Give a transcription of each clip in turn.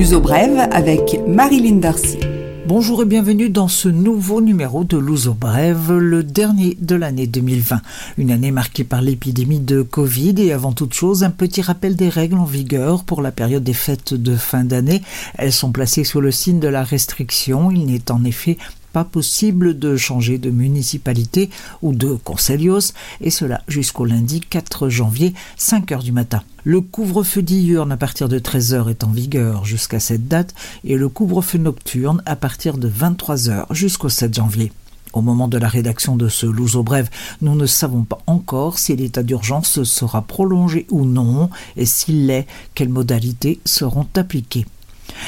L'uso brève avec Marilyn Darcy. Bonjour et bienvenue dans ce nouveau numéro de l'Ouzo Brève, le dernier de l'année 2020. Une année marquée par l'épidémie de Covid et avant toute chose, un petit rappel des règles en vigueur pour la période des fêtes de fin d'année. Elles sont placées sous le signe de la restriction. Il n'est en effet pas possible de changer de municipalité ou de conseilios, et cela jusqu'au lundi 4 janvier, 5 heures du matin. Le couvre-feu diurne à partir de 13 heures est en vigueur jusqu'à cette date, et le couvre-feu nocturne à partir de 23 heures jusqu'au 7 janvier. Au moment de la rédaction de ce Louzo Brève, nous ne savons pas encore si l'état d'urgence sera prolongé ou non, et s'il l'est, quelles modalités seront appliquées.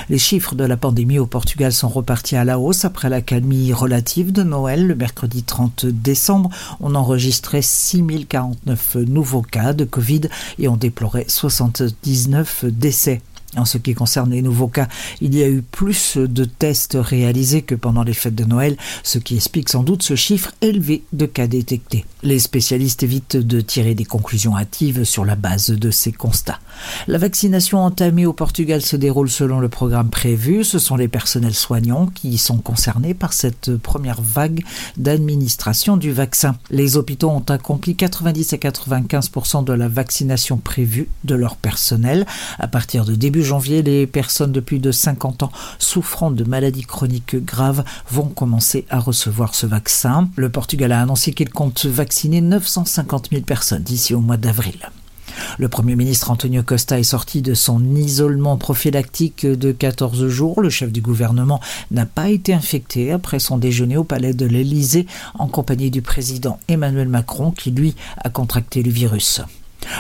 Les chiffres de la pandémie au Portugal sont repartis à la hausse après la calmie relative de Noël. Le mercredi 30 décembre, on enregistrait 6049 nouveaux cas de Covid et on déplorait 79 décès. En ce qui concerne les nouveaux cas, il y a eu plus de tests réalisés que pendant les fêtes de Noël, ce qui explique sans doute ce chiffre élevé de cas détectés. Les spécialistes évitent de tirer des conclusions hâtives sur la base de ces constats. La vaccination entamée au Portugal se déroule selon le programme prévu. Ce sont les personnels soignants qui sont concernés par cette première vague d'administration du vaccin. Les hôpitaux ont accompli 90 à 95% de la vaccination prévue de leur personnel. À partir de début janvier, les personnes de plus de 50 ans souffrant de maladies chroniques graves vont commencer à recevoir ce vaccin. Le Portugal a annoncé qu'il compte vacciner 950 000 personnes d'ici au mois d'avril. Le Premier ministre Antonio Costa est sorti de son isolement prophylactique de 14 jours. Le chef du gouvernement n'a pas été infecté après son déjeuner au palais de l'Élysée en compagnie du président Emmanuel Macron qui lui a contracté le virus.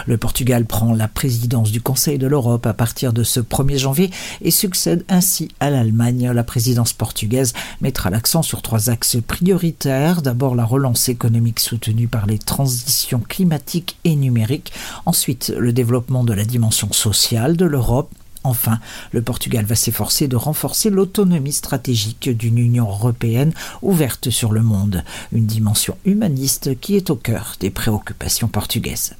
Le Portugal prend la présidence du Conseil de l'Europe à partir de ce 1er janvier et succède ainsi à l'Allemagne. La présidence portugaise mettra l'accent sur trois axes prioritaires. D'abord la relance économique soutenue par les transitions climatiques et numériques. Ensuite le développement de la dimension sociale de l'Europe Enfin, le Portugal va s'efforcer de renforcer l'autonomie stratégique d'une Union européenne ouverte sur le monde, une dimension humaniste qui est au cœur des préoccupations portugaises.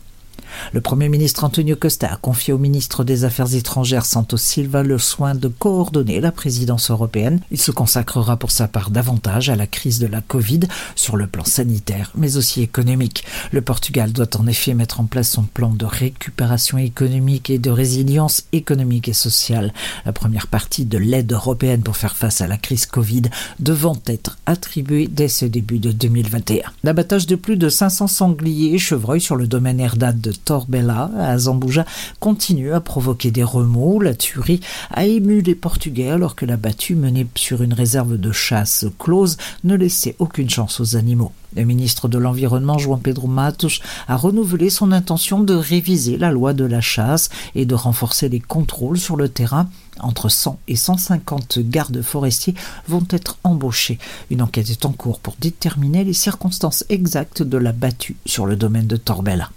Le Premier ministre Antonio Costa a confié au ministre des Affaires étrangères Santos Silva le soin de coordonner la présidence européenne. Il se consacrera pour sa part davantage à la crise de la Covid sur le plan sanitaire, mais aussi économique. Le Portugal doit en effet mettre en place son plan de récupération économique et de résilience économique et sociale. La première partie de l'aide européenne pour faire face à la crise Covid devant être attribuée dès ce début de 2021. L'abattage de plus de 500 sangliers et chevreuils sur le domaine Herdade de Torbella à Zambuja continue à provoquer des remous. La tuerie a ému les Portugais alors que la battue menée sur une réserve de chasse close ne laissait aucune chance aux animaux. Le ministre de l'Environnement, João Pedro Matos, a renouvelé son intention de réviser la loi de la chasse et de renforcer les contrôles sur le terrain. Entre 100 et 150 gardes forestiers vont être embauchés. Une enquête est en cours pour déterminer les circonstances exactes de la battue sur le domaine de Torbella.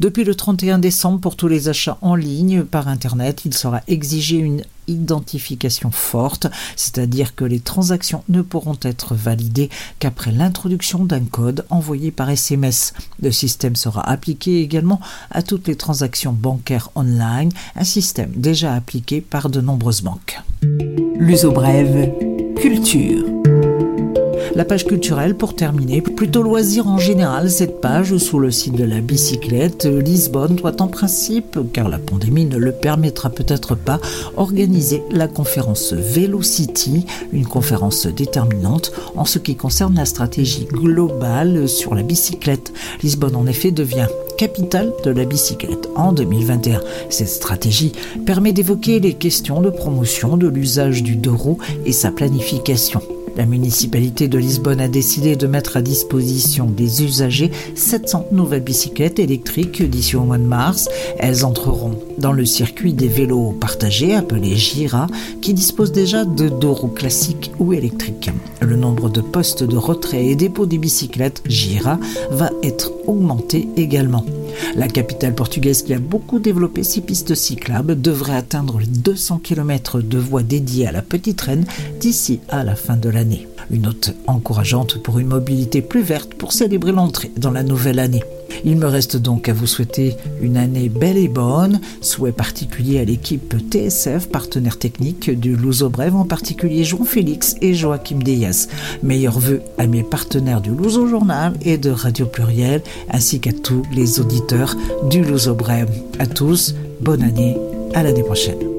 Depuis le 31 décembre, pour tous les achats en ligne par Internet, il sera exigé une identification forte, c'est-à-dire que les transactions ne pourront être validées qu'après l'introduction d'un code envoyé par SMS. Le système sera appliqué également à toutes les transactions bancaires online, un système déjà appliqué par de nombreuses banques. L'uso brève, culture. La page culturelle pour terminer. Plutôt loisir en général, cette page sous le site de la bicyclette. Lisbonne doit en principe, car la pandémie ne le permettra peut-être pas, organiser la conférence Velocity, une conférence déterminante en ce qui concerne la stratégie globale sur la bicyclette. Lisbonne en effet devient capitale de la bicyclette en 2021. Cette stratégie permet d'évoquer les questions de promotion de l'usage du deux roues et sa planification. La municipalité de Lisbonne a décidé de mettre à disposition des usagers 700 nouvelles bicyclettes électriques d'ici au mois de mars. Elles entreront dans le circuit des vélos partagés appelé Gira qui dispose déjà de deux roues classiques ou électriques. Le nombre de postes de retrait et dépôt des bicyclettes Gira va être augmenté également. La capitale portugaise qui a beaucoup développé ses pistes cyclables devrait atteindre les 200 km de voies dédiées à la petite reine d'ici à la fin de l'année. Une note encourageante pour une mobilité plus verte pour célébrer l'entrée dans la nouvelle année. Il me reste donc à vous souhaiter une année belle et bonne. Souhait particulier à l'équipe TSF, partenaire technique du Louzo Brève, en particulier Jean-Félix et Joachim Deyas. Meilleurs vœux à mes partenaires du Louzo Journal et de Radio Pluriel, ainsi qu'à tous les auditeurs du Louzo Brève. À tous, bonne année, à l'année prochaine.